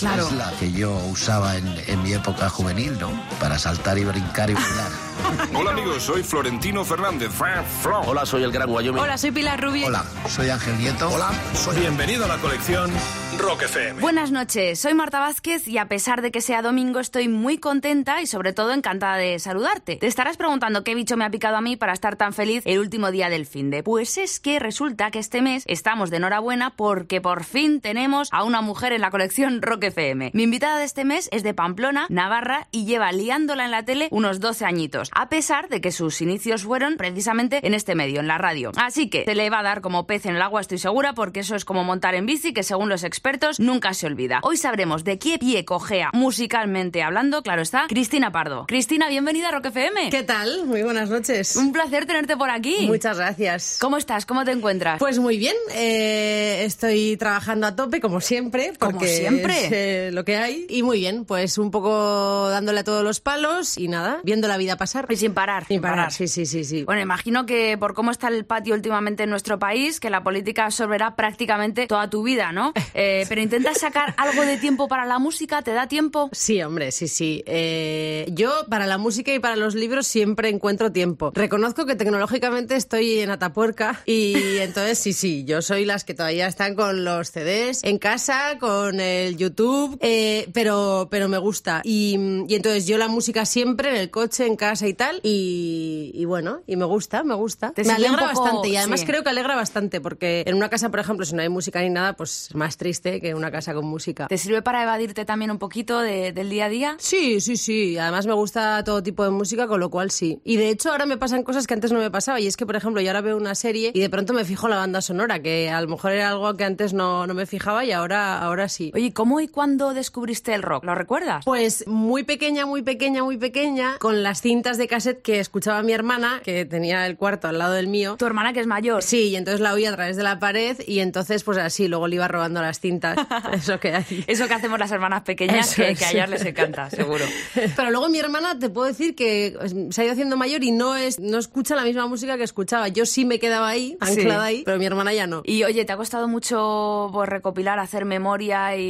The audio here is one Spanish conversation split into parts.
Claro. es la que yo usaba en, en mi época juvenil, ¿no? Para saltar y brincar y bailar. Hola amigos, soy Florentino Fernández. Hola, soy el Gran Wyoming. Hola, soy Pilar Rubio. Hola, soy Ángel Nieto. Hola, soy... Bienvenido a la colección Rock FM. Buenas noches, soy Marta Vázquez y a pesar de que sea domingo estoy muy contenta y sobre todo encantada de saludarte. Te estarás preguntando qué bicho me ha picado a mí para estar tan feliz el último día del fin de. Pues es que resulta que este mes estamos de enhorabuena porque por fin tenemos a una mujer en la colección Rock FM. Mi invitada de este mes es de Pamplona, Navarra y lleva liándola en la tele unos 12 añitos, a pesar de que sus inicios fueron precisamente en este medio, en la radio. Así que se le va a dar como pez en el agua, estoy segura, porque eso es como montar en bici, que según los expertos nunca se olvida. Hoy sabremos de qué pie cojea musicalmente hablando, claro está, Cristina Pardo. Cristina, bienvenida a Rock FM. ¿Qué tal? Muy buenas noches. Un placer tenerte por aquí. Muchas gracias. ¿Cómo estás? ¿Cómo te encuentras? Pues muy bien, eh, estoy trabajando a tope como siempre, Como siempre. es eh, lo que hay. Y muy bien, pues un poco dándole a todos los palos y nada, viendo la vida pasar. Y sin parar. Sin parar, sí, sí, sí, sí. Bueno, imagino que por cómo está el patio últimamente en nuestro país, que la política absorberá prácticamente toda tu vida, ¿no? Eh, pero intentas sacar algo de tiempo para la música, ¿te da tiempo? Sí, hombre, sí, sí. Eh, yo para la música y para los libros siempre encuentro tiempo. Reconozco que tecnológicamente estoy en Atapuerca y entonces sí, sí, yo soy las que todavía están con los CDs en casa, con el YouTube, eh, pero, pero me gusta. Y, y entonces yo la música siempre en el coche, en casa y tal, y, y bueno, y me gusta, me gusta. Te Me alegra poco- bastante y además sí. creo que alegra bastante porque en una casa, por ejemplo, si no hay música ni nada, pues es más triste que una casa con música. ¿Te sirve para evadirte también un poquito de- del día a día? Sí, sí, sí. Además me gusta todo tipo de música, con lo cual sí. Y de hecho ahora me pasan cosas que antes no me pasaba. Y es que, por ejemplo, yo ahora veo una serie y de pronto me fijo la banda sonora, que a lo mejor era algo que antes no, no me fijaba y ahora, ahora sí. Oye, ¿cómo y cuándo descubriste el rock? ¿Lo recuerdas? Pues muy pequeña, muy pequeña, muy pequeña, con las cintas de cassette que escuchaba mi hermana, que tenía el cuarto al lado del mío. Tu hermana que es mayor. Sí, y entonces la oía a través de la pared y entonces pues así, luego le iba robando las cintas. Eso que hay. Eso que hacemos las hermanas pequeñas, que, es. que a ellas les encanta, seguro. Pero luego mi hermana, te puedo decir que pues, se ha ido haciendo mayor y no es no escucha la misma música que escuchaba. Yo sí me quedaba ahí, Sí. anclada ahí, pero mi hermana ya no. Y oye, ¿te ha costado mucho pues, recopilar, hacer memoria y,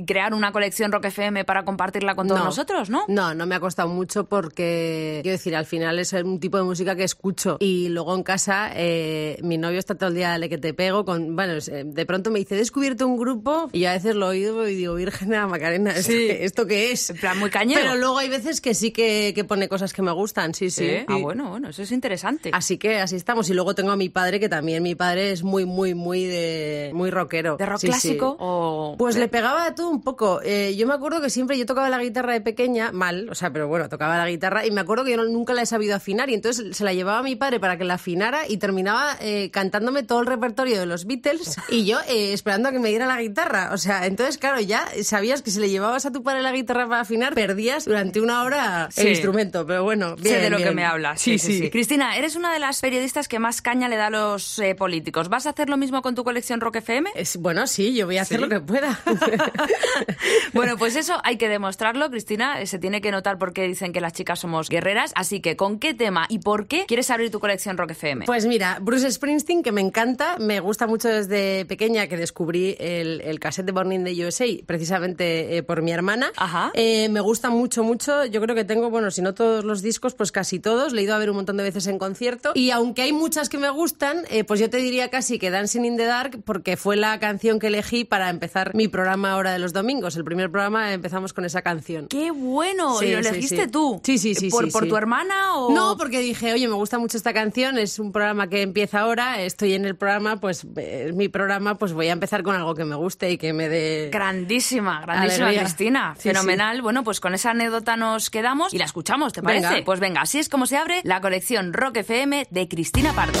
y crear una colección Rock FM para compartirla con todos No. nosotros, no? No, no me ha costado mucho porque, quiero decir, al final es un tipo de música que escucho. Y luego en casa, eh, mi novio está todo el día, dale que te pego. con Bueno, eh, de pronto me dice, he descubierto un grupo y a veces lo he oído y digo, Virgen de la Macarena, ¿esto, Sí. qué, ¿esto qué es? En plan, muy cañero. Pero luego hay veces que sí que, que pone cosas que me gustan, sí, sí. Ah, bueno, bueno, eso es interesante. Así que así estamos. Y luego tengo a mi padre, que también mi padre es muy, muy, muy de muy rockero. ¿De rock Sí, sí. clásico o...? Pues le pegaba a todo un poco. Eh, yo me acuerdo que siempre yo tocaba la guitarra de pequeña, mal, o sea, pero bueno, tocaba la guitarra y me acuerdo que yo no- nunca la he sabido afinar y entonces se la llevaba a mi padre para que la afinara y terminaba eh, cantándome todo el repertorio de los Beatles y yo eh, esperando a que me diera la guitarra. O sea, entonces, claro, ya sabías que si le llevabas a tu padre la guitarra para afinar, perdías durante una hora el Sí. instrumento, pero bueno, bien, sé de lo que me hablas. Sí, sí, sí. Cristina, eres una de las periodistas que más caña le da a los eh, políticos. ¿Vas a hacer lo mismo con tu colección Rock FM? Es, bueno, sí, yo voy a hacer lo que pueda. bueno, pues eso hay que demostrarlo, Cristina. Eh, Se tiene que notar por qué dicen que las chicas somos guerreras. Así que, ¿con qué tema y por qué quieres abrir tu colección Rock FM? Pues mira, Bruce Springsteen, que me encanta, me gusta mucho desde pequeña, que descubrí el, el cassette de Born in the USA, precisamente eh, por mi hermana. Ajá. Eh, me gusta mucho, mucho. Yo creo que tengo, bueno, si no todos los discos, pues casi todos. Le he ido a ver un montón de veces en concierto. Y aunque hay muchas que me gustan, eh, pues yo te diría casi que Dancing in the Dark, porque fue la canción que elegí para empezar mi programa ahora de los domingos. El primer programa empezamos con esa canción. ¡Qué bueno! Sí, ¿Y lo sí, elegiste sí. tú? Sí, sí, sí. ¿Por, por tu hermana o...? No, porque dije, oye, me gusta mucho esta canción, es un programa que empieza ahora, estoy en el programa, pues eh, es mi programa, pues voy a empezar con algo que me guste y que me dé... Grandísima, grandísima Alegría. Cristina. Sí, Fenomenal. Bueno, pues con esa anécdota nos quedamos y la escuchamos, ¿te parece? Venga. Pues venga, así es como se abre la colección Rock FM de Cristina Pardo.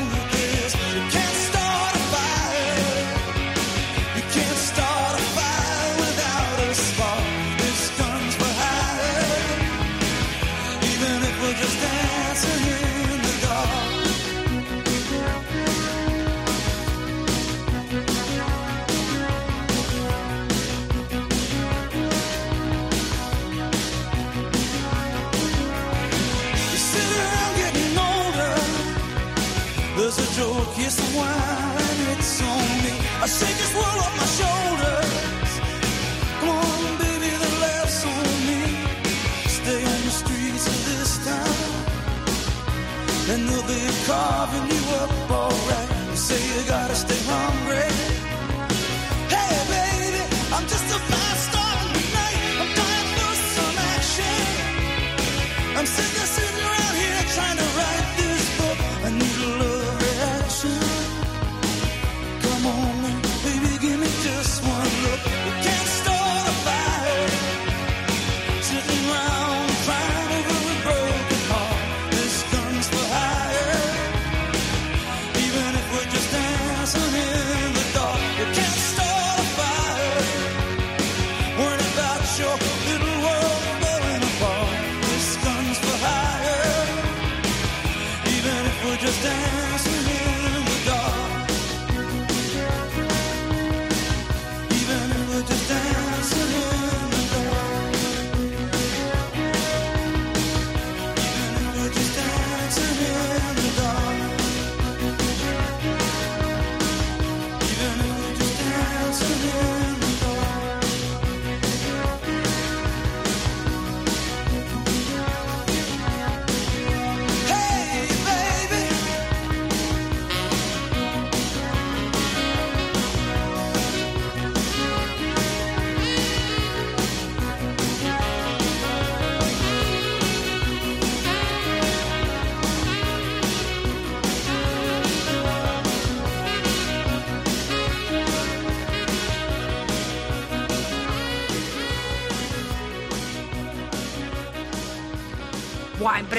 carving you up alright. You say you gotta stay hungry.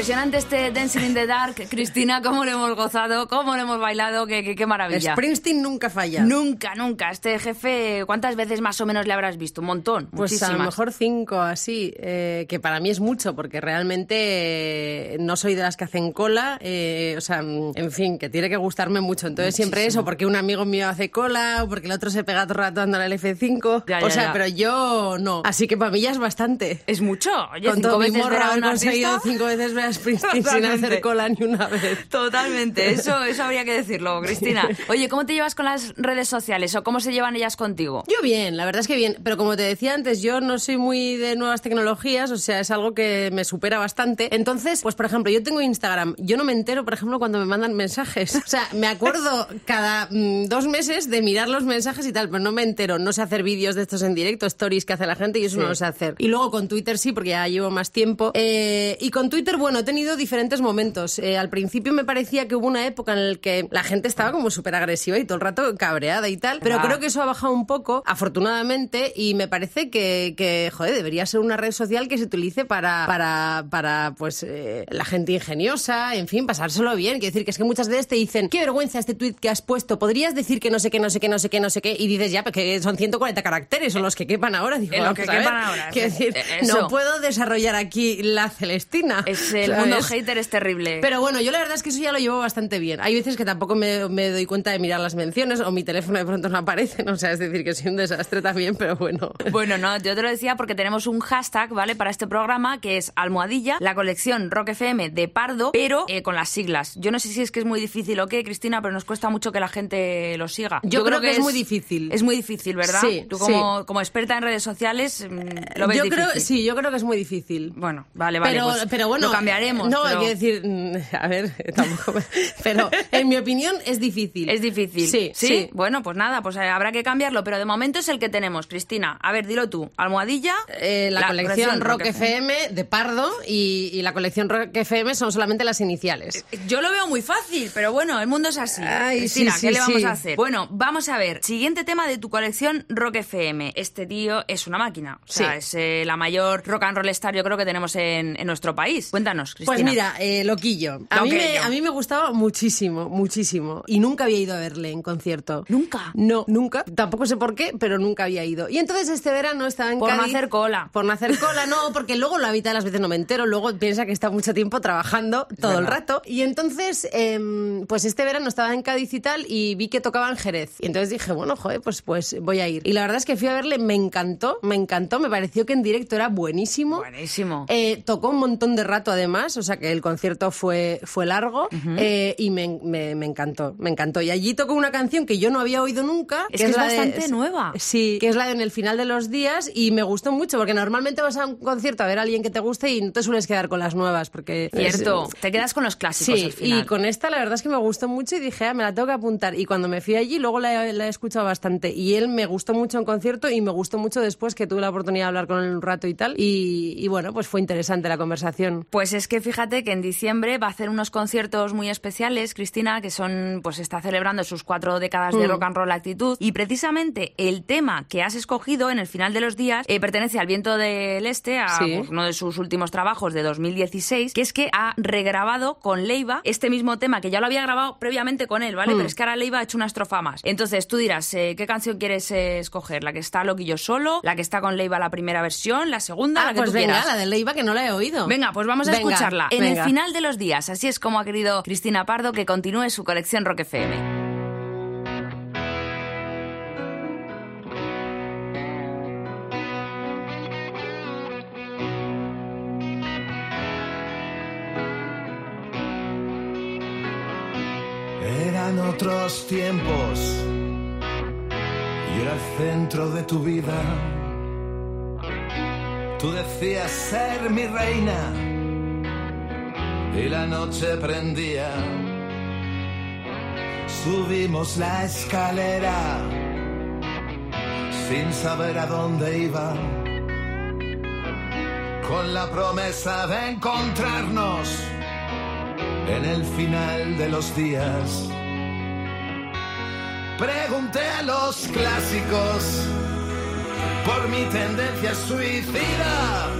Impresionante este Dancing in the Dark. Cristina, cómo lo hemos gozado, cómo lo hemos bailado, qué, qué, qué maravilla. Springsteen nunca falla. Nunca, nunca. Este jefe, ¿cuántas veces más o menos le habrás visto? Un montón. Pues a lo muchísimas. mejor cinco así, eh, que para mí es mucho, porque realmente eh, no soy de las que hacen cola, eh, o sea, en fin, que tiene que gustarme mucho. Entonces siempre eso, porque un amigo mío hace cola, o porque el otro se pega todo el rato andando al F5, Ya, o ya, sea, ya. pero yo no. Así que para mí ya es bastante. Es mucho. Oye, Con cinco todo mi veces ver morro a haber conseguido cinco veces ver a Springsteen sin hacer cola ni una vez. Totalmente, eso, eso habría que decirlo, Cristina. Oye, ¿cómo te llevas con las redes sociales o cómo se llevan ellas contigo? Yo bien, la verdad es que bien, pero como te decía antes, yo no soy muy de nuevas tecnologías, o sea, es algo que me supera bastante. Entonces, pues por ejemplo, yo tengo Instagram, yo no me entero, por ejemplo, cuando me mandan mensajes. O sea, me acuerdo cada mm, dos meses de mirar los mensajes y tal, pero no me entero, no sé hacer vídeos de estos en directo, stories que hace la gente y eso no lo sé hacer. Y luego con Twitter sí, porque ya llevo más tiempo. Eh, y con Twitter Twitter, bueno, he tenido diferentes momentos. Eh, al principio me parecía que hubo una época en la que la gente estaba como súper agresiva y todo el rato cabreada y tal, pero Ah. creo que eso ha bajado un poco, afortunadamente, y me parece que, que, joder, debería ser una red social que se utilice para, para, para pues, eh, la gente ingeniosa, en fin, pasárselo bien. Quiero decir que es que muchas veces te dicen, qué vergüenza este tweet que has puesto, podrías decir que no sé qué, no sé qué, no sé qué, no sé qué, y dices, ya, pero que son 140 caracteres, son los que quepan ahora. Digo, En lo vamos que a ver. quepan ahora, Quiero decir, Eh, eso. no puedo desarrollar aquí la Celestina. Es el ¿sabes? mundo hater es terrible. Pero bueno, yo la verdad es que eso ya lo llevo bastante bien. Hay veces que tampoco me, me doy cuenta de mirar las menciones o mi teléfono de pronto no aparece. O sea, es decir, que soy un desastre también, pero bueno. Bueno, no, yo te lo decía porque tenemos un hashtag, ¿vale? Para este programa que es almohadilla, la colección Rock FM de Pardo, pero eh, con las siglas. Yo no sé si es que es muy difícil o qué, Cristina, pero nos cuesta mucho que la gente lo siga. Yo creo que es muy difícil. Es muy difícil, ¿verdad? Sí, Tú como, como experta en redes sociales mm, lo ves yo difícil. creo, sí, yo creo que es muy difícil. Bueno, vale, vale. pero, pues pero bueno, lo No, pero hay que decir, mm, a ver, tampoco. Pero en mi opinión es difícil. Es difícil. Sí, sí. sí. Bueno, pues nada, pues eh, habrá que cambiarlo, pero de momento es el que tenemos, Cristina. A ver, dilo tú. Almohadilla. Eh, la, colección Rock FM de Pardo y, y la colección Rock FM son solamente las iniciales. Yo lo veo muy fácil, pero bueno, el mundo es así. Ay, Cristina, sí, ¿qué le vamos a hacer? Bueno, vamos a ver. Siguiente tema de tu colección Rock FM. Este tío es una máquina. O sea, Sí. es eh, la mayor rock and roll star yo creo que tenemos en, en nuestro país. Cuéntanos, Cristina. Pues mira, eh, Loquillo. A mí, me, Loquillo. a mí me gustaba muchísimo, muchísimo. Y nunca había ido a verle en concierto. ¿Nunca? No, nunca. Tampoco sé por qué, pero nunca había ido. Y entonces este verano estaba en Por no hacer cola. Por no hacer cola, no, porque luego la mitad de las veces no me entero. Luego piensa que está mucho tiempo trabajando todo el rato. Y entonces, em, pues este verano estaba en Cádiz y tal y vi que tocaba en Jerez. Y entonces dije, bueno, joder, pues, pues voy a ir. Y la verdad es que fui a verle, me encantó, me encantó. Me pareció que en directo era buenísimo. Buenísimo. Eh, tocó un montón de rato además, o sea que el concierto fue, fue largo eh, y me, me- me encantó, me encantó. Y allí tocó una canción que yo no había oído nunca. Es que es la de- bastante nueva. Sí, que es la de En el final de los días y me gustó mucho porque normalmente vas a un concierto a ver a alguien que te guste y no te sueles quedar con las nuevas porque... Cierto. es- Te quedas con los clásicos Sí, al final. y con esta la verdad es que me gustó mucho y dije, ah, me la tengo que apuntar. Y cuando me fui allí, luego la, he- la he escuchado bastante. Y él me gustó mucho en concierto y me gustó mucho después que tuve la oportunidad de hablar con él un rato y tal. Y, y bueno, pues fue interesante la conversación. Pues es que fíjate que en diciembre va a hacer unos conciertos muy especiales, Cristina, que son, pues está celebrando sus cuatro décadas de Mm. rock and roll actitud. Y precisamente el tema que has escogido en el final de los días eh, pertenece al Viento del Este, a Sí. pues, uno de sus últimos trabajos de 2016, que es que ha regrabado con Leiva este mismo tema, que ya lo había grabado previamente con él, ¿vale? Mm. Pero es que ahora Leiva ha hecho una estrofa más. Entonces tú dirás, eh, ¿qué canción quieres eh, escoger? ¿La que está Loquillo solo? ¿La que está con Leiva la primera versión? ¿La segunda? Ah, la que pues tú venga, quieras. la de Leiva que no la he oído. Venga, pues vamos a Venga, escucharla. En venga. el final de los días, así es como ha querido Cristina Pardo que continúe su colección Rock FM. Eran otros tiempos. Yo era el centro de tu vida. Tú decías ser mi reina. Y la noche prendía. Subimos la escalera. Sin saber a dónde iba. Con la promesa de encontrarnos en el final de los días. Pregunté a los clásicos por mi tendencia suicida.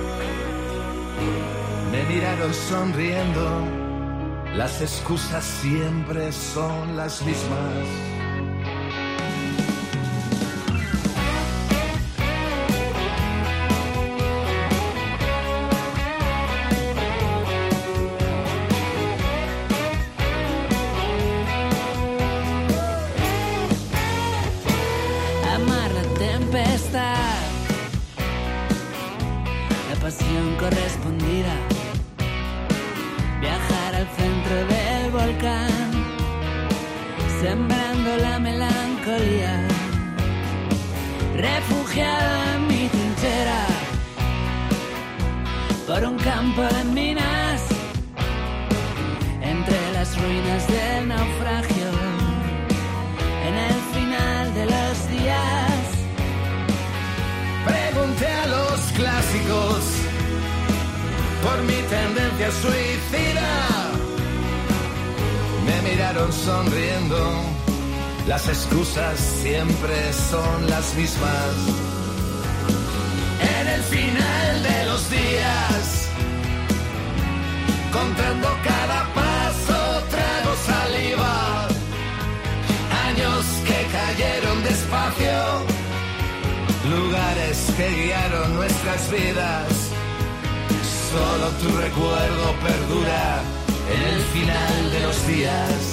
Me miraron sonriendo, las excusas siempre son las mismas. Final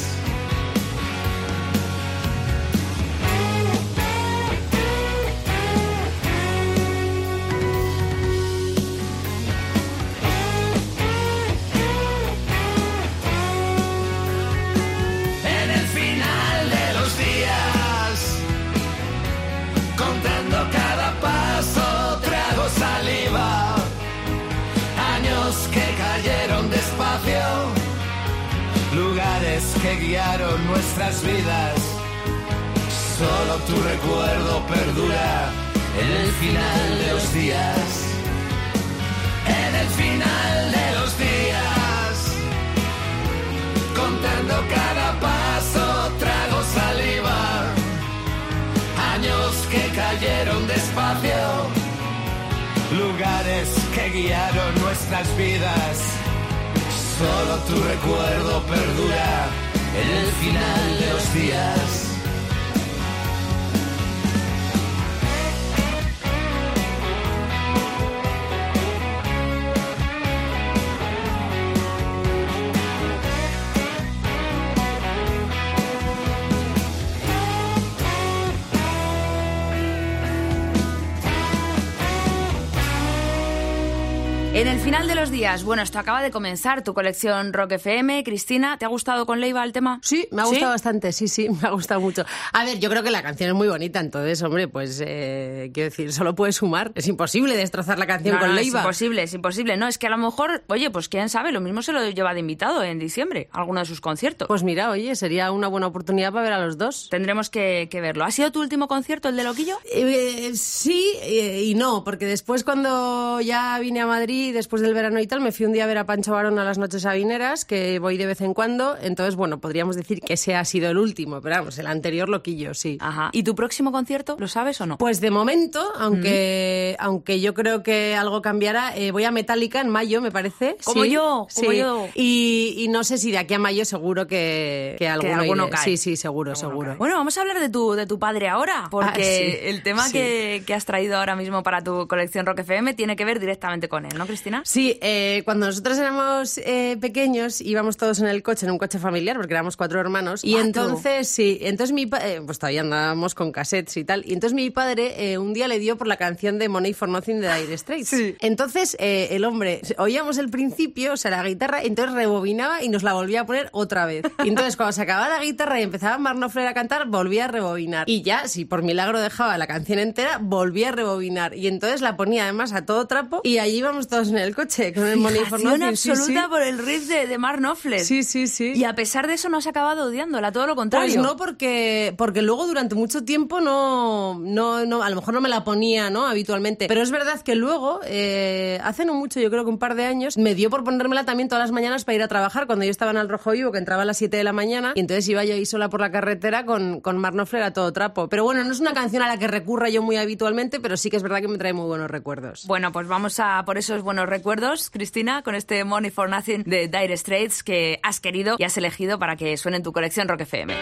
final de los días, bueno, esto acaba de comenzar tu colección Rock FM. Cristina, ¿te ha gustado con Leiva el tema? Sí, me ha gustado bastante, sí, sí, me ha gustado mucho. A ver, yo creo que la canción es muy bonita, entonces, hombre, pues, eh, quiero decir, solo puedes sumar. Es imposible destrozar la canción No, con no, Leiva. Es imposible, es imposible. No, es que a lo mejor, oye, pues quién sabe, lo mismo se lo lleva de invitado en diciembre, a alguno de sus conciertos. Pues mira, oye, sería una buena oportunidad para ver a los dos. Tendremos que, que verlo. ¿Ha sido tu último concierto, el de Loquillo? Eh, sí eh, y no, porque después cuando ya vine a Madrid, después del verano y tal, me fui un día a ver a Pancho Barón a las noches sabineras, que voy de vez en cuando, entonces, bueno, podríamos decir que ese ha sido el último, pero vamos, el anterior loquillo, sí. Ajá. ¿Y tu próximo concierto, lo sabes o no? Pues de momento, aunque, aunque yo creo que algo cambiará, eh, voy a Metallica en mayo, me parece. Como Sí, yo, como sí. yo. Y, y no sé si de aquí a mayo seguro que, que alguno, cae. Sí, sí, seguro, seguro. Bueno, vamos a hablar de tu, de tu padre ahora, porque Ah, sí, el tema que, que has traído ahora mismo para tu colección Rock FM tiene que ver directamente con él, ¿no, Cristina? Sí, eh, cuando nosotros éramos eh, pequeños íbamos todos en el coche, en un coche familiar, porque éramos cuatro hermanos. Y Cuatro. entonces, sí, entonces mi padre, pues todavía andábamos con cassettes y tal. Y entonces mi padre eh, un día le dio por la canción de Money for Nothing de Dire Straits. Entonces eh, el hombre, oíamos el principio, o sea, la guitarra, entonces rebobinaba y nos la volvía a poner otra vez. Y entonces cuando se acababa la guitarra y empezaba Mark Knopfler a cantar, volvía a rebobinar. Y ya, si por milagro dejaba la canción entera, volvía a rebobinar. Y entonces la ponía además a todo trapo y allí íbamos todos en el coche con el Fijación Nothing. sí, absoluta sí. por el riff de, de Mark Knopfler. Sí, sí, sí. Y a pesar de eso no has acabado odiándola, todo lo contrario. Pues no, porque, porque luego durante mucho tiempo no, no, no, a lo mejor no me la ponía, ¿no? Habitualmente. Pero es verdad que luego, eh, hace no mucho, yo creo que un par de años, me dio por ponérmela también todas las mañanas para ir a trabajar cuando yo estaba en el Rojo Vivo, que entraba a las 7 de la mañana, y entonces iba yo ahí sola por la carretera con, con Mark Knopfler a todo trapo. Pero bueno, no es una canción a la que recurra yo muy habitualmente, pero sí que es verdad que me trae muy buenos recuerdos. Bueno, pues vamos a por esos buenos recuerdos, Cristina, con este Money for Nothing de Dire Straits que has querido y has elegido para que suene en tu colección Rock FM.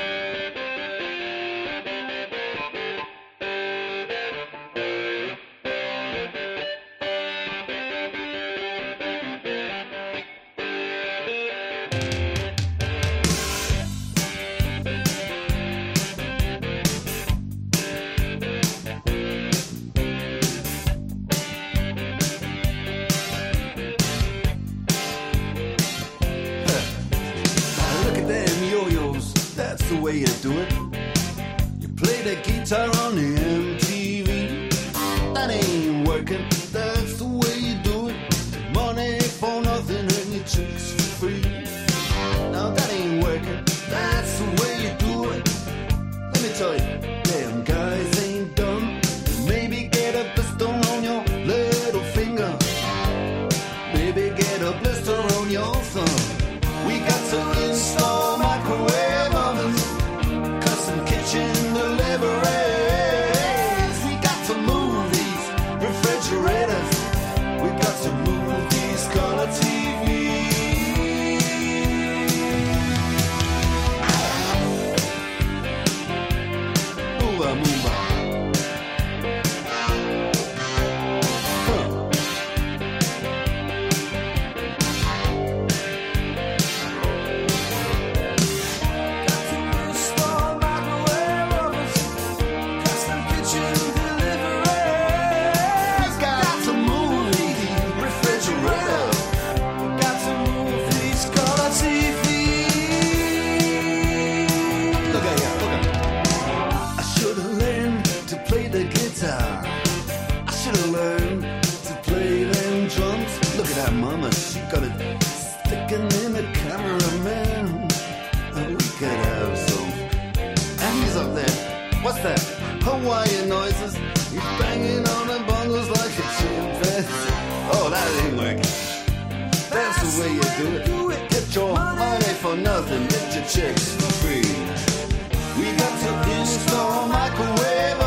Way you do it. Get your money for nothing. Get your chicks for free. We got to install microwave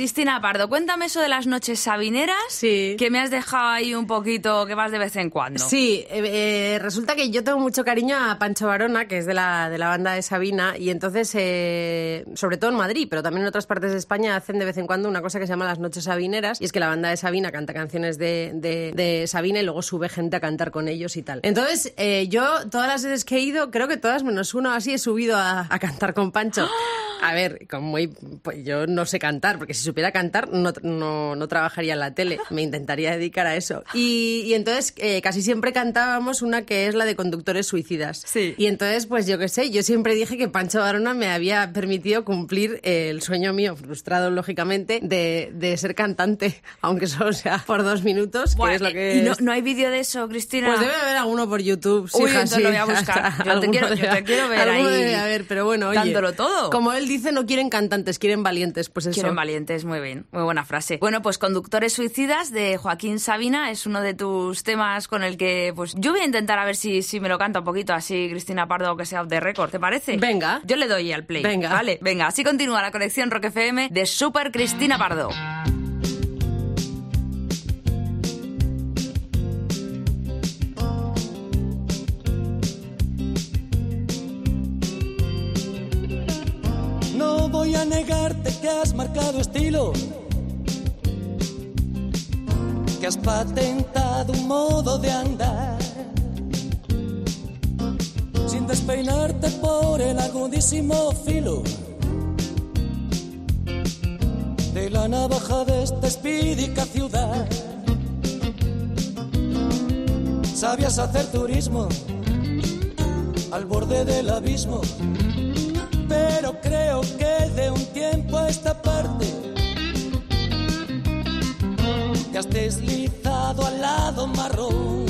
Cristina Pardo, cuéntame eso de las noches sabineras. Sí. Que me has dejado ahí un poquito, que vas de vez en cuando. Sí, eh, eh, resulta que yo tengo mucho cariño a Pancho Varona, que es de la, de la banda de Sabina, y entonces, eh, sobre todo en Madrid, pero también en otras partes de España, hacen de vez en cuando una cosa que se llama las noches sabineras, y es que la banda de Sabina canta canciones de, de- de Sabina y luego sube gente a cantar con ellos y tal. Entonces, yo todas las veces que he ido, creo que todas menos uno así, he subido a, a cantar con Pancho. A ver, como muy, pues yo no sé cantar, porque si supiera cantar no, no, no trabajaría en la tele, me intentaría dedicar a eso. Y, y entonces eh, casi siempre cantábamos una que es la de conductores suicidas. Sí. Y entonces, pues yo qué sé, yo siempre dije que Pancho Barona me había permitido cumplir el sueño mío, frustrado lógicamente, de, de ser cantante, aunque solo sea por dos minutos, que es lo que... ¿Y no, es- no hay vídeo de eso, Cristina? Pues debe haber alguno por YouTube. sí, Uy, hija, entonces sí. lo voy a buscar. Yo te quiero- yo debe- te quiero ver ahí debe haber, pero bueno, oye. dándolo todo. Como él dice, no quieren cantantes, quieren valientes. Pues eso. Quieren valientes, muy bien, muy buena frase. Bueno, pues Conductores Suicidas de Joaquín Sabina es uno de tus temas con el que, pues yo voy a intentar a ver si, si me lo canta un poquito así Cristina Pardo, que sea off the record, ¿te parece? Venga. Yo le doy al play. Venga. Vale, venga, así continúa la colección Rock FM de Super Cristina Pardo. Voy a negarte que has marcado estilo, que has patentado un modo de andar, sin despeinarte por el agudísimo filo de la navaja de esta espídica ciudad. Sabías hacer turismo al borde del abismo pero creo que de un tiempo a esta parte te has deslizado al lado marrón.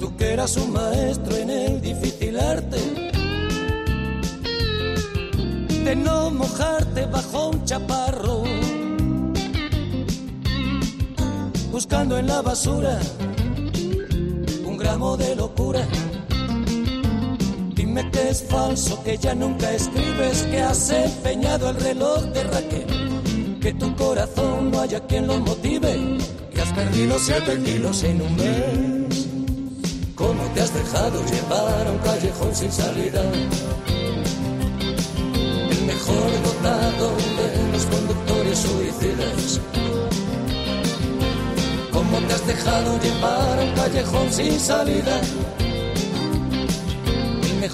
Tú que eras un maestro en el difícil arte de no mojarte bajo un chaparro, buscando en la basura un gramo de locura. Que es falso, que ya nunca escribes, que has empeñado el reloj de Raquel, que tu corazón no haya quien lo motive, que has perdido siete kilos en un mes. ¿Cómo te has dejado llevar a un callejón sin salida? El mejor dotado de los conductores suicidas. ¿Cómo te has dejado llevar a un callejón sin salida?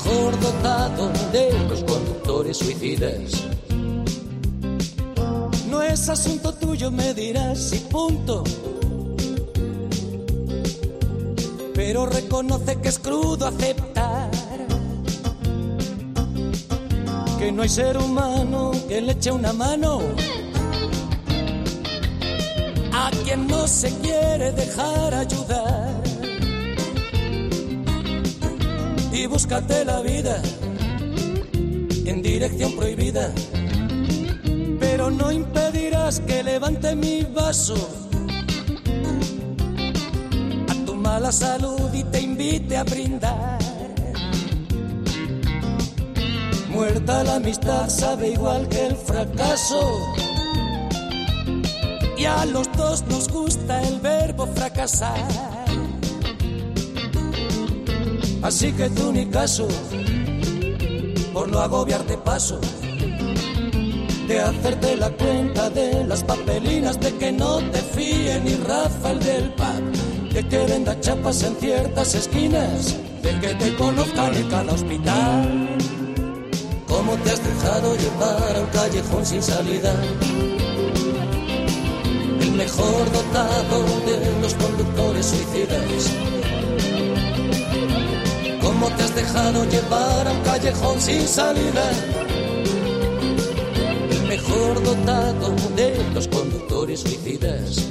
Mejor dotado de los conductores suicidas. No es asunto tuyo, me dirás y punto. Pero reconoce que es crudo aceptar que no hay ser humano que le eche una mano a quien no se quiere dejar ayudar. Y búscate la vida en dirección prohibida pero no impedirás que levante mi vaso a tu mala salud y te invite a brindar. Muerta la amistad sabe igual que el fracaso. Y a los dos nos gusta el verbo fracasar. Así que tú ni caso, por no agobiarte paso de hacerte la cuenta de las papelinas, de que no te fíe ni Rafael del pub, de que venda chapas en ciertas esquinas, de que te conozcan en cada hospital. ¿Cómo te has dejado llevar a un callejón sin salida? El mejor dotado de los conductores suicidas. ¿Cómo te has dejado llevar a un callejón sin salida? mejor dotado de los conductores suicidas.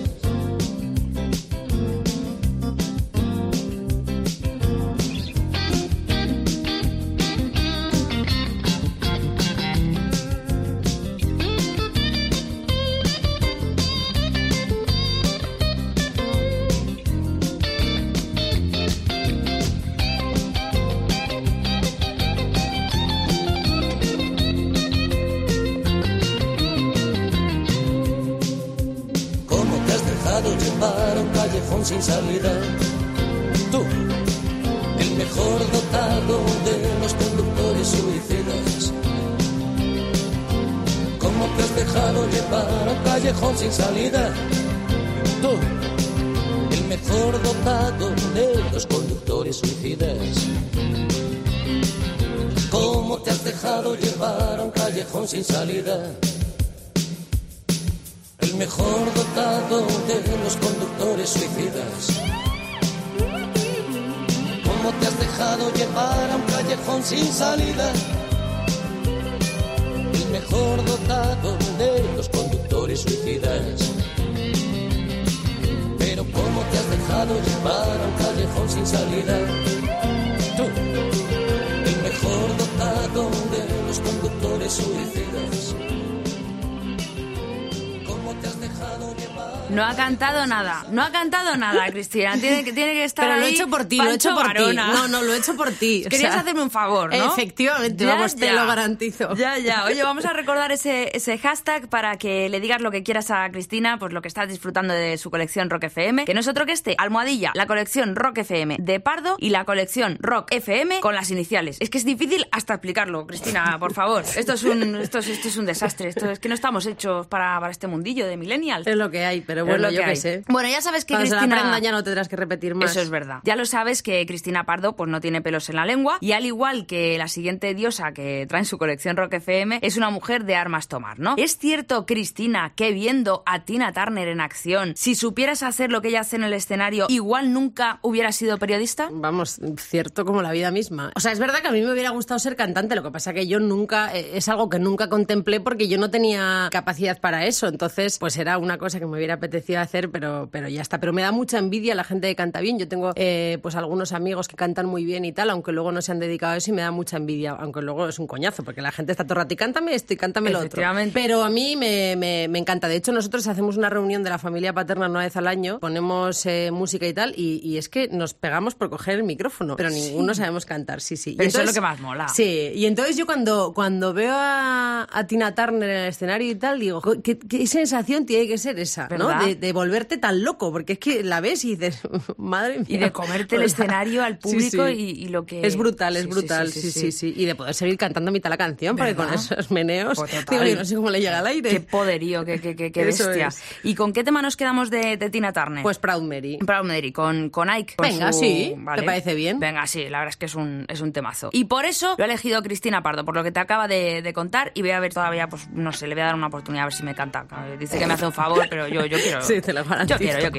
Ha cantado nada, Cristina. Tiene que, tiene que estar Pero lo he hecho por ti, lo he hecho por ti. No, no, lo he hecho por ti. o Querías sea, hacerme un favor, ¿no? Efectivamente, Ya, vamos, te lo garantizo. Ya, ya. Oye, vamos a recordar ese, ese hashtag para que le digas lo que quieras a Cristina, pues lo que estás disfrutando de su colección Rock FM, que no es otro que este, almohadilla, la colección Rock FM de Pardo y la colección Rock FM con las iniciales. Es que es difícil hasta explicarlo, Cristina, por favor. Esto es un, esto es, esto es un desastre. Esto es que no estamos hechos para, para este mundillo de millennials. Es lo que hay, pero bueno, lo yo qué sé. Bueno, ya sabes que Cuando se la Cristina... aprendan ya no tendrás que repetir más. Eso es verdad. Ya lo sabes que Cristina Pardo pues no tiene pelos en la lengua y al igual que la siguiente diosa que trae en su colección Rock FM es una mujer de armas tomar, ¿no? Es cierto, Cristina, que viendo a Tina Turner en acción, si supieras hacer lo que ella hace en el escenario, igual nunca hubieras sido periodista? Vamos, cierto como la vida misma. O sea, es verdad que a mí me hubiera gustado ser cantante, lo que pasa que yo nunca, eh, es algo que nunca contemplé porque yo no tenía capacidad para eso, entonces pues era una cosa que me hubiera apetecido hacer, pero, pero ya está. Pero me da mucha envidia la gente que canta bien. Yo tengo eh, pues algunos amigos que cantan muy bien y tal, aunque luego no se han dedicado a eso y me da mucha envidia, aunque luego es un coñazo, porque la gente está todo rato y cántame esto y cántame lo otro. Pero a mí me, me- me encanta. De hecho, nosotros hacemos una reunión de la familia paterna una vez al año, ponemos eh, música y tal, y, y es que nos pegamos por coger el micrófono, pero ninguno sabemos cantar, sí, sí. Eso es lo que más mola. Sí, y entonces yo cuando, cuando veo a, a Tina Turner en el escenario y tal, digo, "Jo, ¿qué, qué sensación tiene que ser esa? ¿no? De, de volverte tan loco, porque es que la ves y dices, madre mía. Y de comerte el escenario al público sí. Y, y lo que... Es brutal, es brutal, sí sí, sí, Y de poder seguir cantando a mitad la canción, porque con ¿Verdad? esos meneos, Pues digo, yo no sé cómo le llega al aire. Qué poderío, qué, qué, qué, qué bestia. es. ¿Y con qué tema nos quedamos de, de Tina Turner? Pues Proud Mary. Proud Mary, con, con Ike. con Venga, su- sí, ¿te parece bien? Venga, sí, la verdad es que es un, es un temazo. Y por eso lo ha elegido Cristina Pardo, por lo que te acaba de, de contar, y voy a ver todavía, pues no sé, le voy a dar una oportunidad a ver si me canta. Dice que me hace un favor, pero yo, yo quiero. Sí, te lo Yo garantizo. quiero, yo quiero.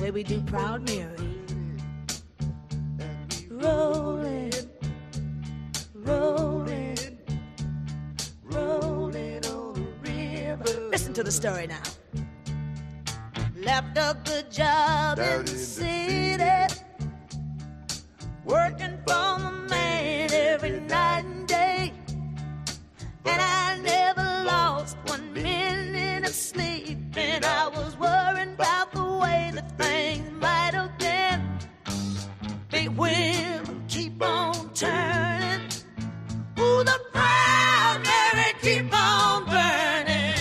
Way we do Proud Mary. Rolling, rolling, rolling on the river. Listen to the story now. Left a good job in the city, working for the man every night and day. And I never lost one minute of sleep. And I was worrying about the things might have been. Big wheel keep on turning. Ooh, the proud Mary keep on burning.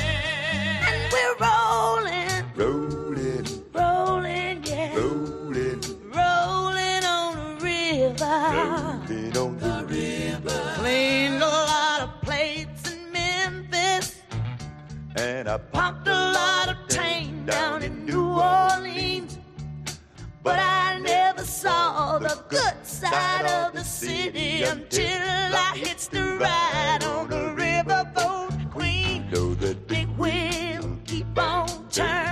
And we're rolling, Rolling, rolling, yeah. rolling, Rolling on the river. rolling on the river. Cleaned a lot of plates in Memphis. And I Pumped saw the good side of the city until I hits the ride on the riverboat queen. know that Big wheel keep on turning.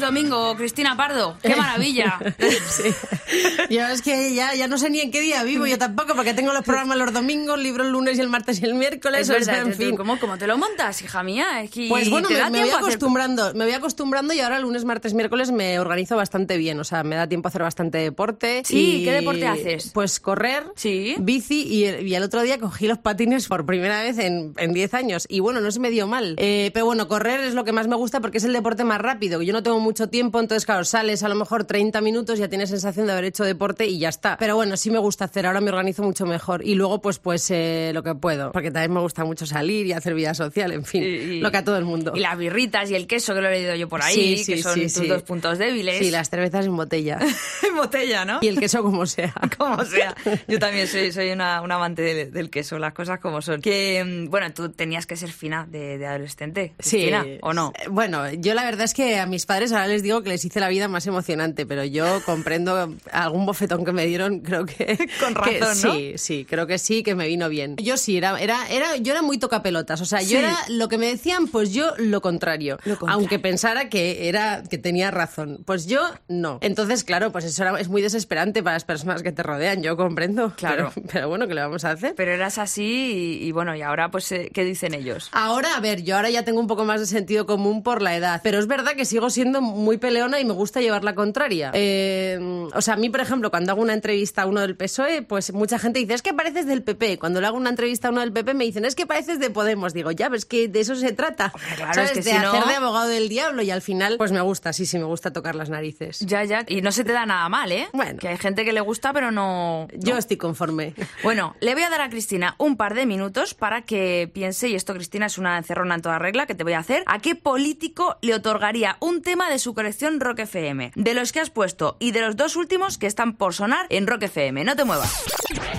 Domingo, Cristina Pardo? ¡Qué maravilla! Sí. Yo es que ya, ya no sé ni en qué día vivo, yo tampoco, porque tengo los programas los domingos, libro el lunes y el martes y el miércoles. Es o sea, en tú- fin. ¿cómo, cómo te lo montas, hija mía? Es que Pues bueno, me, me voy hacer- acostumbrando, me voy acostumbrando y ahora lunes, martes, miércoles me organizo bastante bien. O sea, me da tiempo a hacer bastante deporte. Sí, y- ¿qué deporte haces? Pues correr, Sí. bici y el, y el otro día cogí los patines por primera vez en, en 10 años. Y bueno, no se me dio mal. Eh, pero bueno, correr es lo que más me gusta porque es el deporte más rápido. Yo no tengo mucho tiempo, entonces claro, sales a lo mejor 30 minutos, ya tienes sensación de haber hecho deporte y ya está. Pero bueno, sí me gusta hacer, ahora me organizo mucho mejor. Y luego pues pues eh, lo que puedo, porque también me gusta mucho salir y hacer vida social, en fin, Y- y- lo que a todo el mundo. Y las birritas y el queso que lo he leído yo por ahí, Sí, que sí, son sí, tus sí. dos puntos débiles. Sí, las cervezas en botella. en botella, ¿no? y el queso como sea. como sea. Yo también soy, soy una, una amante del, del queso, las cosas como son. Que, mm, bueno, tú tenías que ser fina de, de adolescente, Cristina, ¿o no? Eh, Bueno, yo la verdad es que a mis padres ahora les digo que les hice la vida más emocionante, pero yo comprendo algún bofetón que me dieron, creo que... Con que razón, ¿no? Sí, sí, creo que sí, que me vino bien. Yo sí, era, era, era, yo era muy tocapelotas, o sea, Sí. yo era lo que me decían, pues yo lo contrario. Lo contrario. Aunque pensara que, era, que tenía razón, pues yo no. Entonces, claro, pues eso era- es muy desesperante para las personas que te rodean, yo comprendo. Claro. Pero, pero bueno, ¿qué le vamos a hacer? Pero eras así y, y bueno, y ahora pues, eh, ¿qué dicen ellos? Ahora, a ver, yo ahora ya tengo un poco más de sentido común por la edad, pero es verdad que sigo siendo muy peleona y me gusta llevar la contraria. Eh, o sea, mí, por ejemplo, cuando hago una entrevista a uno del PSOE, pues mucha gente dice, es que pareces del PP. Cuando le hago una entrevista a uno del PP me dicen, es que pareces de Podemos. Digo, ya, ves que de eso se trata. claro, ¿Sabes? es que de si no- hacer de abogado del diablo y al final, pues me gusta, sí, sí, me gusta tocar las narices. Ya, ya, y no se te da nada mal, ¿eh? Bueno. Que hay gente que le gusta, pero no... Yo no. estoy conforme. Bueno, le voy a dar a Cristina un par de minutos para que piense, y esto Cristina es una encerrona en toda regla que te voy a hacer, ¿a qué político le otorgaría un tema de su colección Rock FM? De los que has puesto y de los dos últimos que están por sonar en Rock FM. No te muevas.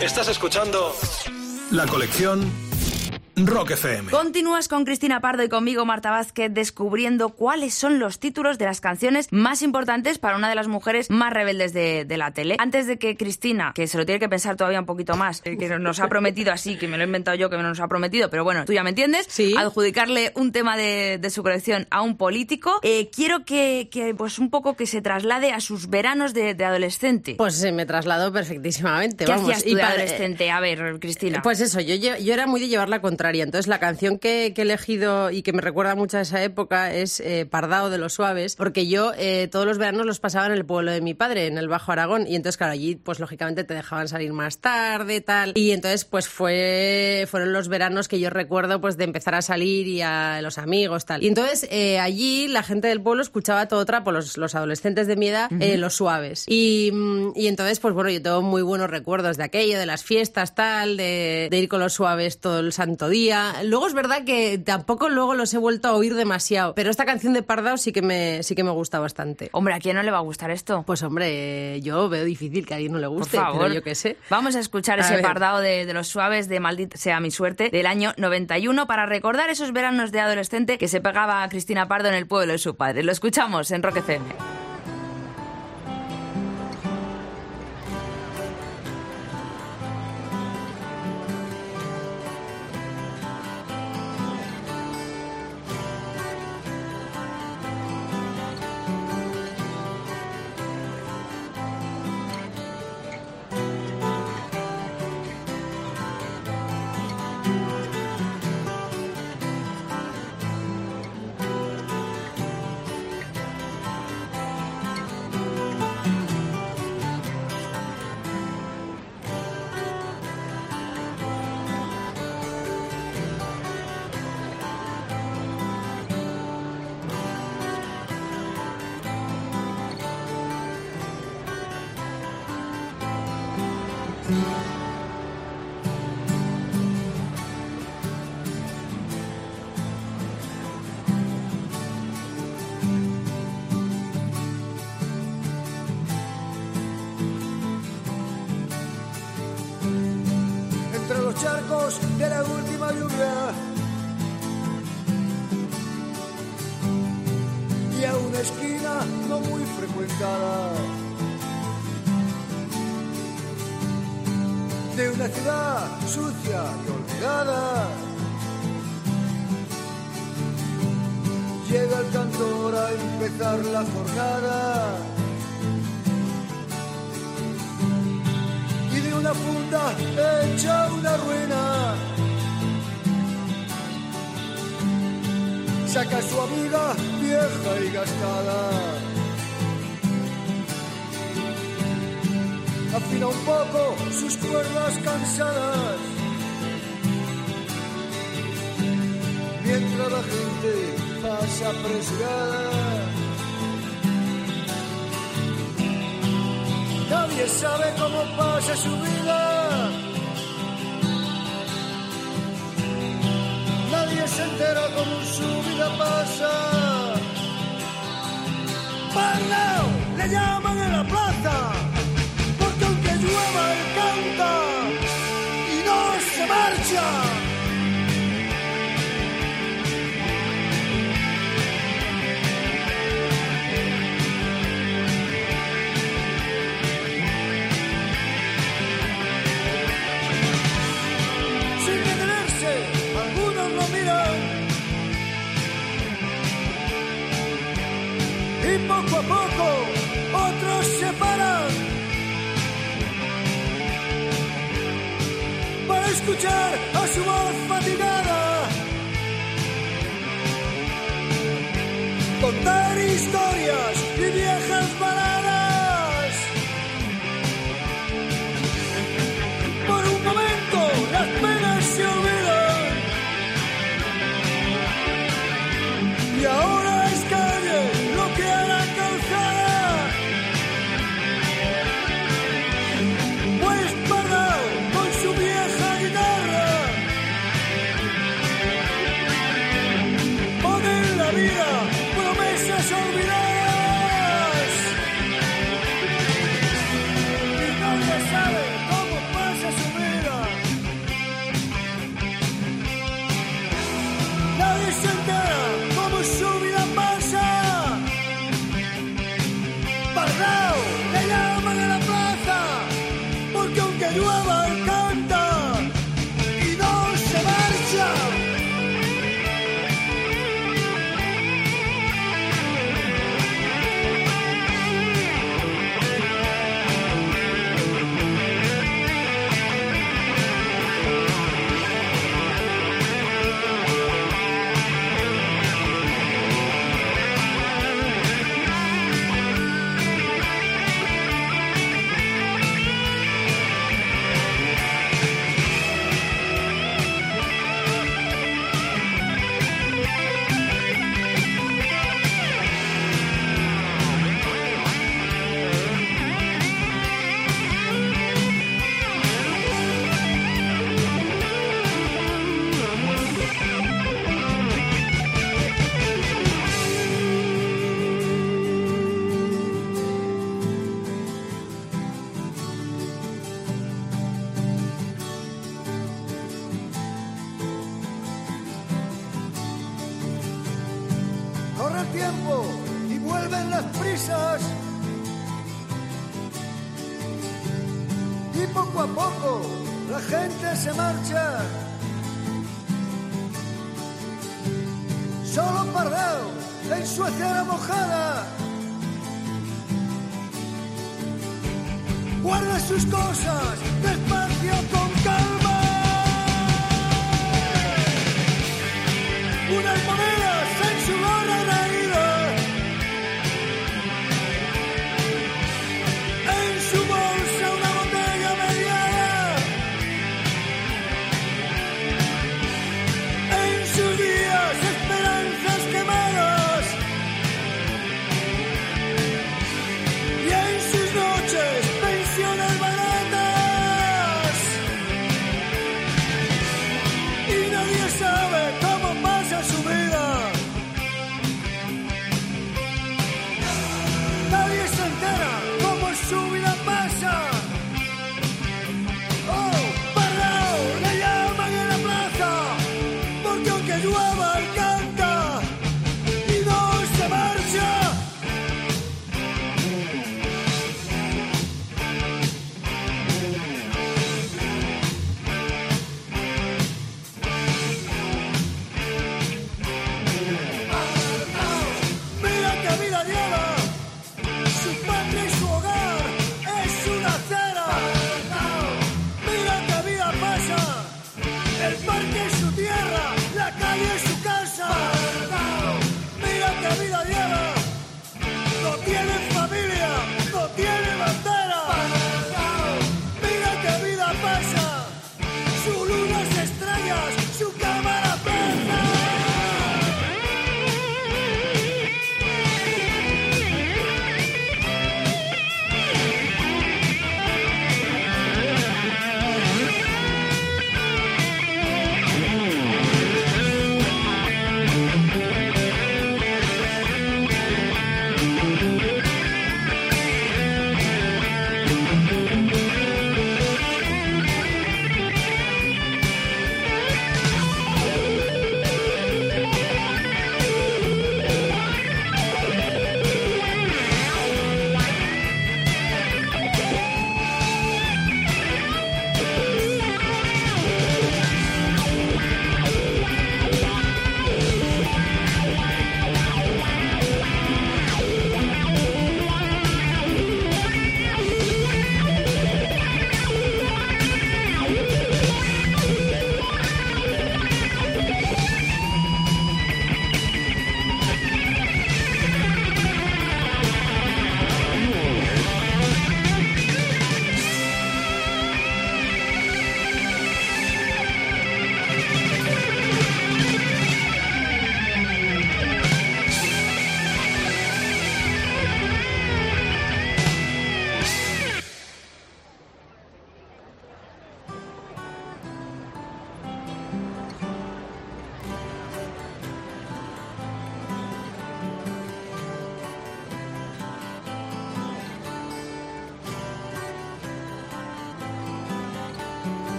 Estás escuchando la colección Rock FM. Continúas con Cristina Pardo y conmigo, Marta Vázquez, descubriendo cuáles son los títulos de las canciones más importantes para una de las mujeres más rebeldes de, de la tele. Antes de que Cristina, que se lo tiene que pensar todavía un poquito más, eh, que nos ha prometido así, que me lo he inventado yo, que me nos ha prometido, pero bueno, tú ya me entiendes, Sí. adjudicarle un tema de, de su colección a un político, eh, quiero que, que, pues un poco que se traslade a sus veranos de, de adolescente. Pues eh, me trasladó perfectísimamente, ¿Qué vamos. hacías tú de para- adolescente? A ver, Cristina. Pues eso, yo, yo era muy de llevar la contraria. Entonces, la canción que, que he elegido y que me recuerda mucho a esa época es eh, Pardao de los Suaves, porque yo eh, todos los veranos los pasaba en el pueblo de mi padre, en el Bajo Aragón. Y entonces, claro, allí, pues lógicamente te dejaban salir más tarde, tal. Y entonces, pues fue, fueron los veranos que yo recuerdo, pues de empezar a salir y a los amigos, tal. Y entonces, eh, allí la gente del pueblo escuchaba todo trapo, los, los adolescentes de mi edad, eh, los suaves. Y, mm, y entonces, pues bueno, yo tengo muy buenos recuerdos de aquello, de las fiestas, tal, de, de ir con los suaves todo el santo día. Luego es verdad que tampoco luego los he vuelto a oír demasiado, pero esta canción de Pardao sí que me, sí que me gusta bastante. Hombre, ¿a quién no le va a gustar esto? Pues hombre, yo veo difícil que a alguien no le Por guste, favor. pero yo qué sé. Vamos a escuchar A ese ver. pardao de, de los suaves de Maldita sea mi suerte del año 91 para recordar esos veranos de adolescente que se pegaba a Cristina Pardo en el pueblo de su padre. Lo escuchamos en Rock FM. empezar la jornada. Y de una funda hecha una ruina, saca su amiga vieja y gastada. Afina un poco sus cuerdas cansadas. Mientras la gente más arriesgada. Nadie sabe cómo pasa su vida. Nadie se entera cómo su vida pasa. ¡Parleo! ¡Le llaman en la plaza! poco, otros se paran para escuchar a su voz fatigada, contar historias. sus cosas despacio. Con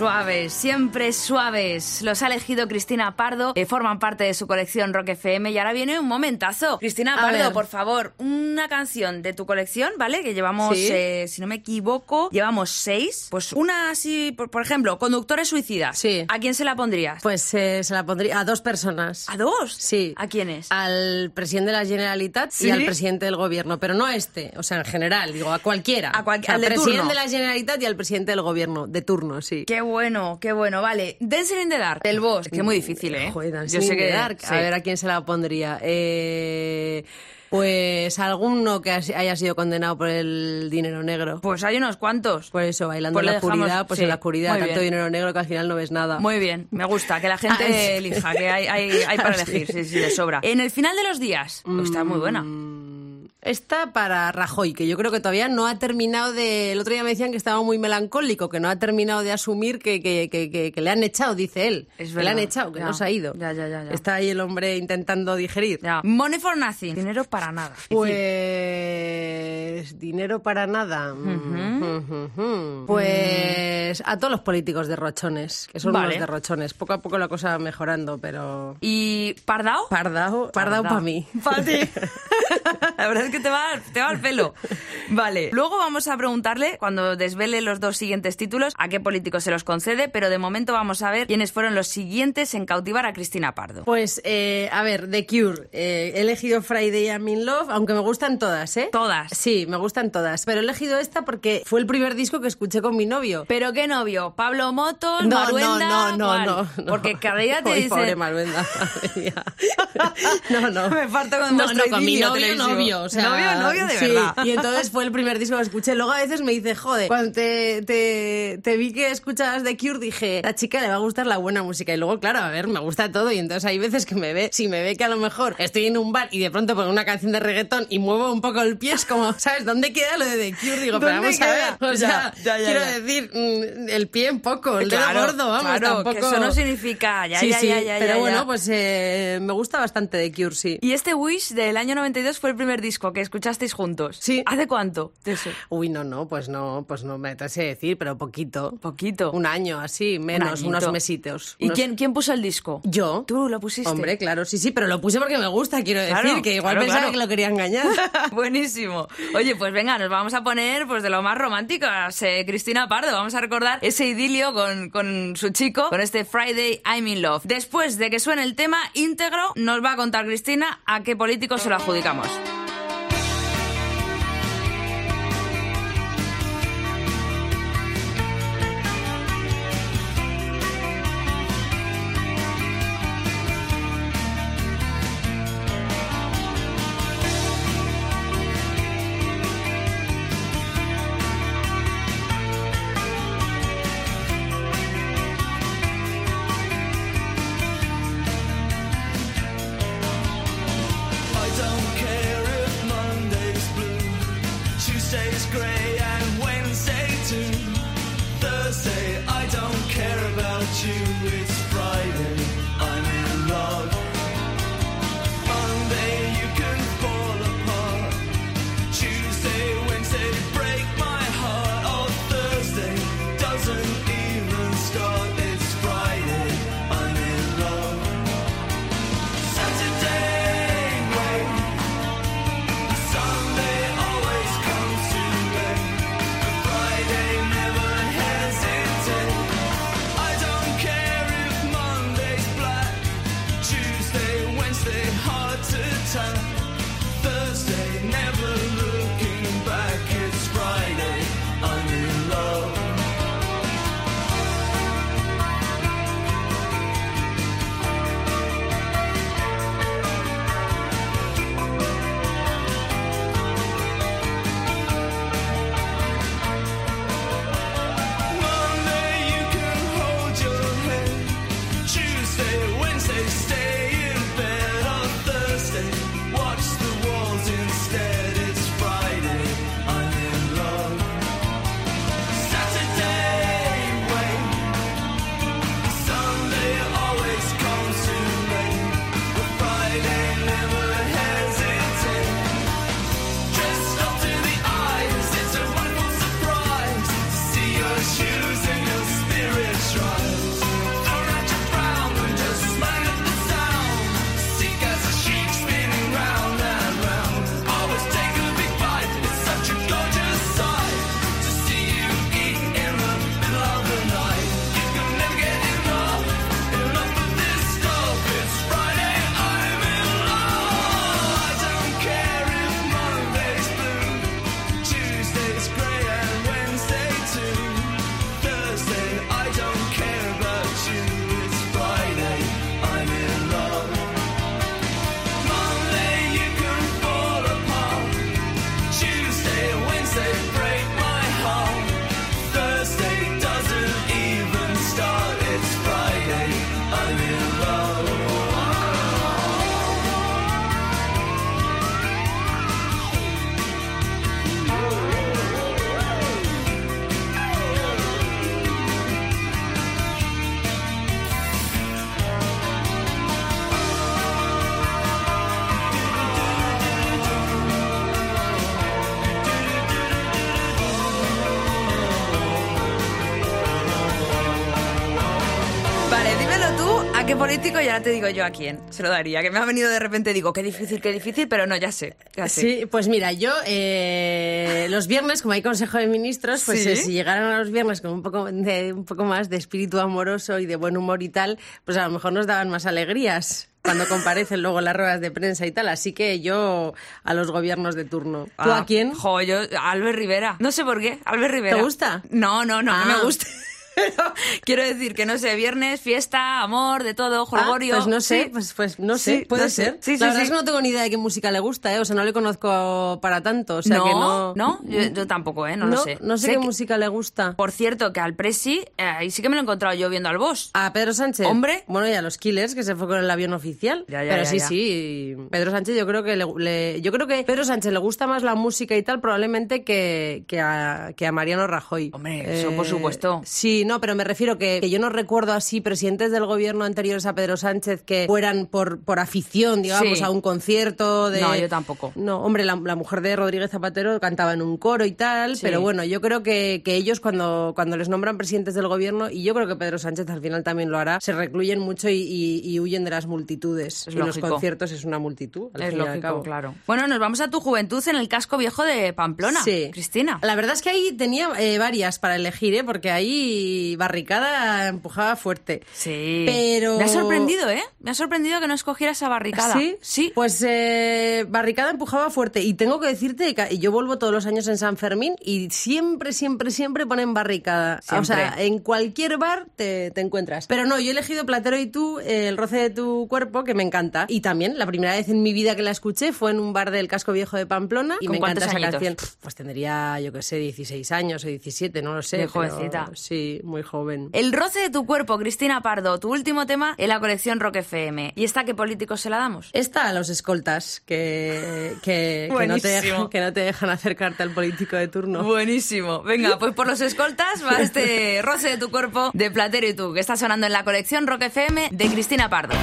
Suaves, siempre suaves. Los ha elegido Cristina Pardo, que forman parte de su colección Rock FM y ahora viene un momentazo. Cristina A Pardo, ver. por favor, una canción de tu colección, ¿vale? Que llevamos, Sí. eh, si no me equivoco, llevamos seis. Pues una así, por, por ejemplo, Conductores Suicidas. Sí. ¿A quién se la pondrías? Pues eh, se la pondría a dos personas. ¿A dos? Sí. ¿A quiénes? Al presidente de la Generalitat ¿Sí? y al presidente del gobierno, pero no a este, o sea, en general, digo, a cualquiera. A cual- O sea, al de al presidente turno. de la Generalitat y al presidente del gobierno, de turno, sí. Qué bueno, qué bueno. Vale, Dancing in the Dark, del Boss, que es muy difícil, ¿eh? Joder, Yo Dancing sé in que... the Dark. sí. A ver a quién se la pondría. Eh, pues alguno que haya sido condenado por el dinero negro. Pues hay unos cuantos. Por eso, bailando Pues en la dejamos- oscuridad, pues sí, en la oscuridad, tanto bien. dinero negro que al final no ves nada. Muy bien, me gusta, que la gente Ah, elija, que hay, hay, hay para Ah, elegir, sí, sí, de sobra. En el final de los días, pues está muy buena. Esta para Rajoy, que yo creo que todavía no ha terminado de... El otro día me decían que estaba muy melancólico, que no ha terminado de asumir que, que, que- que- le han echado, dice él. Es que le han echado, que Ya. no se ha ido. Ya, ya, ya, ya. Está ahí el hombre intentando digerir. Ya. Money for nothing, dinero para nada. Pues dinero para nada. Mm, Pues a todos los políticos derrochones, que son Vale. unos derrochones. Poco a poco la cosa va mejorando, pero... ¿Y Pardao? Pardao, Pardao para mí. Para ti. La verdad es que te va, te va al pelo. Vale. Luego vamos a preguntarle, cuando desvele los dos siguientes títulos, a qué político se los concede, pero de momento vamos a ver quiénes fueron los siguientes en cautivar a Cristina Pardo. Pues, eh, a ver, The Cure. Eh, he elegido Friday I'm in Love, aunque me gustan todas, ¿eh? Todas. Sí, me gustan todas. Pero he elegido esta porque fue el primer disco que escuché con mi novio. ¿Pero qué novio? ¿Pablo Motos? No, ¿Maruenda? no, no, ¿Cuál? no, no. Porque cada día te Ay, dice... pobre Maruenda. No, no. Me parto con no, no, con mi novio, novio. O sea, Novio, novio de sí. verdad. Y entonces fue el primer disco que escuché. Luego a veces me dice, joder, cuando te, te, te vi que escuchabas The Cure, dije, la chica le va a gustar la buena música. Y luego, claro, a ver, me gusta todo. Y entonces hay veces que me ve, si me ve que a lo mejor estoy en un bar y de pronto pongo una canción de reggaetón y muevo un poco el pie, es como, ¿sabes? ¿Dónde queda lo de The Cure? Digo, pero ¿Dónde vamos a queda? ver. O sea, Ya, ya, ya, quiero decir, mm, el pie un poco, el dedo Claro, gordo, vamos, claro, tampoco... que eso no significa... Ya, sí, ya, sí, ya, ya, pero bueno, pues eh, me gusta bastante The Cure, sí. Y este Wish del año 92 fue el primer disco que escuchasteis juntos. Sí. ¿Hace cuánto? eso? Uy, no, no, pues no, pues no me sé decir, pero poquito. Poquito. Un año, así, menos, unos mesitos. ¿Y Unos- quién, quién puso el disco? Yo. Tú lo pusiste. Hombre, claro, sí, sí, pero lo puse porque me gusta, quiero decir, Claro, que igual claro, pensaba claro. que lo quería engañar. Buenísimo. Oye, pues venga, nos vamos a poner pues de lo más románticas. eh, Cristina Pardo, vamos a recordar ese idilio con, con su chico, con este Friday I'm in Love. Después de que suene el tema íntegro, nos va a contar Cristina a qué político se lo adjudicamos. Y ahora te digo yo a quién se lo daría. Que me ha venido de repente, digo, qué difícil, qué difícil, pero no, ya sé. Ya sé. Sí, pues mira, yo eh, los viernes, como hay Consejo de Ministros, pues Sí. eh, si llegaran a los viernes con un poco, de, un poco más de espíritu amoroso y de buen humor y tal, pues a lo mejor nos daban más alegrías cuando comparecen luego las ruedas de prensa y tal. Así que yo a los gobiernos de turno. ¿Tú Ah, a quién? Jo, yo, a Albert Rivera. No sé por qué, Albert Rivera. ¿Te gusta? No, no, no, no Ah. me gusta. Pero quiero decir que no sé, viernes, fiesta, amor, de todo, Ah, jolgorio. pues no sé, Sí. pues, pues no sé, Sí, puede no sé. ser. Sí, sí, la verdad sí. es que no tengo ni idea de qué música le gusta, ¿eh? o sea, no le conozco para tanto, o sea no, que no... no, yo, yo tampoco, ¿eh? No, lo sé. No sé, Sé qué que- música le gusta. Por cierto, que al Presi, eh, ahí sí que me lo he encontrado yo viendo al boss. A Pedro Sánchez. Hombre. Bueno, y a los Killers, que se fue con el avión oficial. Ya, ya, Pero ya, sí, sí. Pedro Sánchez, yo creo que le, le- yo creo que Pedro Sánchez le gusta más la música y tal, probablemente que, que, a, que a Mariano Rajoy. Eh, Hombre, eso por supuesto. Sí, no, pero me refiero que, que yo no recuerdo así presidentes del gobierno anteriores a Pedro Sánchez que fueran por, por afición, digamos, Sí. a un concierto de. No, yo tampoco. No, hombre, la, la mujer de Rodríguez Zapatero cantaba en un coro y tal, Sí. pero bueno, yo creo que, que ellos cuando, cuando les nombran presidentes del gobierno, y yo creo que Pedro Sánchez al final también lo hará, se recluyen mucho y, y- y huyen de las multitudes. Es y los conciertos es una multitud, al Es fin y al lógico, cabo. claro. Bueno, nos vamos a tu juventud en el casco viejo de Pamplona. Sí. Cristina. La verdad es que ahí tenía eh, varias para elegir, ¿eh? porque ahí Barricada empujaba fuerte. Sí. Pero... Me ha sorprendido, ¿eh? Me ha sorprendido que no escogieras esa barricada. ¿Sí? Sí. Pues eh, Barricada empujaba fuerte. Y tengo que decirte que yo vuelvo todos los años en San Fermín y siempre, siempre, siempre ponen Barricada. O sea, en cualquier bar te, te encuentras. Pero no, yo he elegido Platero y tú, eh, el roce de tu cuerpo, que me encanta. Y también, la primera vez en mi vida que la escuché fue en un bar del Casco Viejo de Pamplona. Y ¿Con me encanta esa añitos? canción. Pues tendría, yo qué sé, 16 años o 17, no lo sé. De jovencita. Sí, muy joven. El roce de tu cuerpo, Cristina Pardo, tu último tema en la colección Rock FM. ¿Y esta qué políticos se la damos? Esta a los escoltas, que, que, que no te dejan, que no te dejan acercarte al político de turno. Buenísimo. Venga, pues por los escoltas va este roce de tu cuerpo de Platero y tú, que está sonando en la colección Rock FM de Cristina Pardo.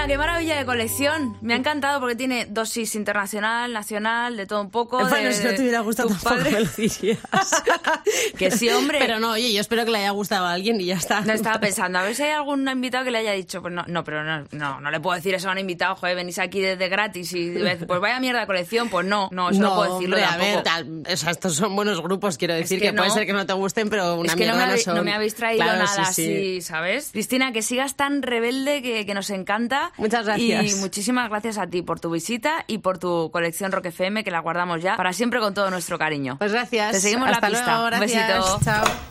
Cristina, qué maravilla de colección. Me ha encantado porque tiene dosis internacional, nacional, de todo un poco. Bueno, de- si no te hubiera gustado tampoco me lo. Que sí, hombre. Pero no, oye, yo espero que le haya gustado a alguien y ya está. No estaba pensando, a ver si hay algún invitado que le haya dicho, pues no, no, pero no, no, no le puedo decir eso a un invitado, joder, venís aquí desde gratis y pues vaya mierda de colección, pues no, no, eso no, puedo decirlo hombre, a tampoco. ver, tal, o sea, estos son buenos grupos, quiero decir que que, puede no. ser que no te gusten, pero una es que no me, son. no me habéis traído Claro, nada sí, sí. así, ¿sabes? Cristina, que sigas tan rebelde que, que nos encanta. Muchas gracias. Y muchísimas gracias a ti por tu visita y por tu colección Rock FM, que la guardamos ya para siempre con todo nuestro cariño. Pues gracias. Te seguimos Hasta la pista. luego, Un gracias. besito. Chao.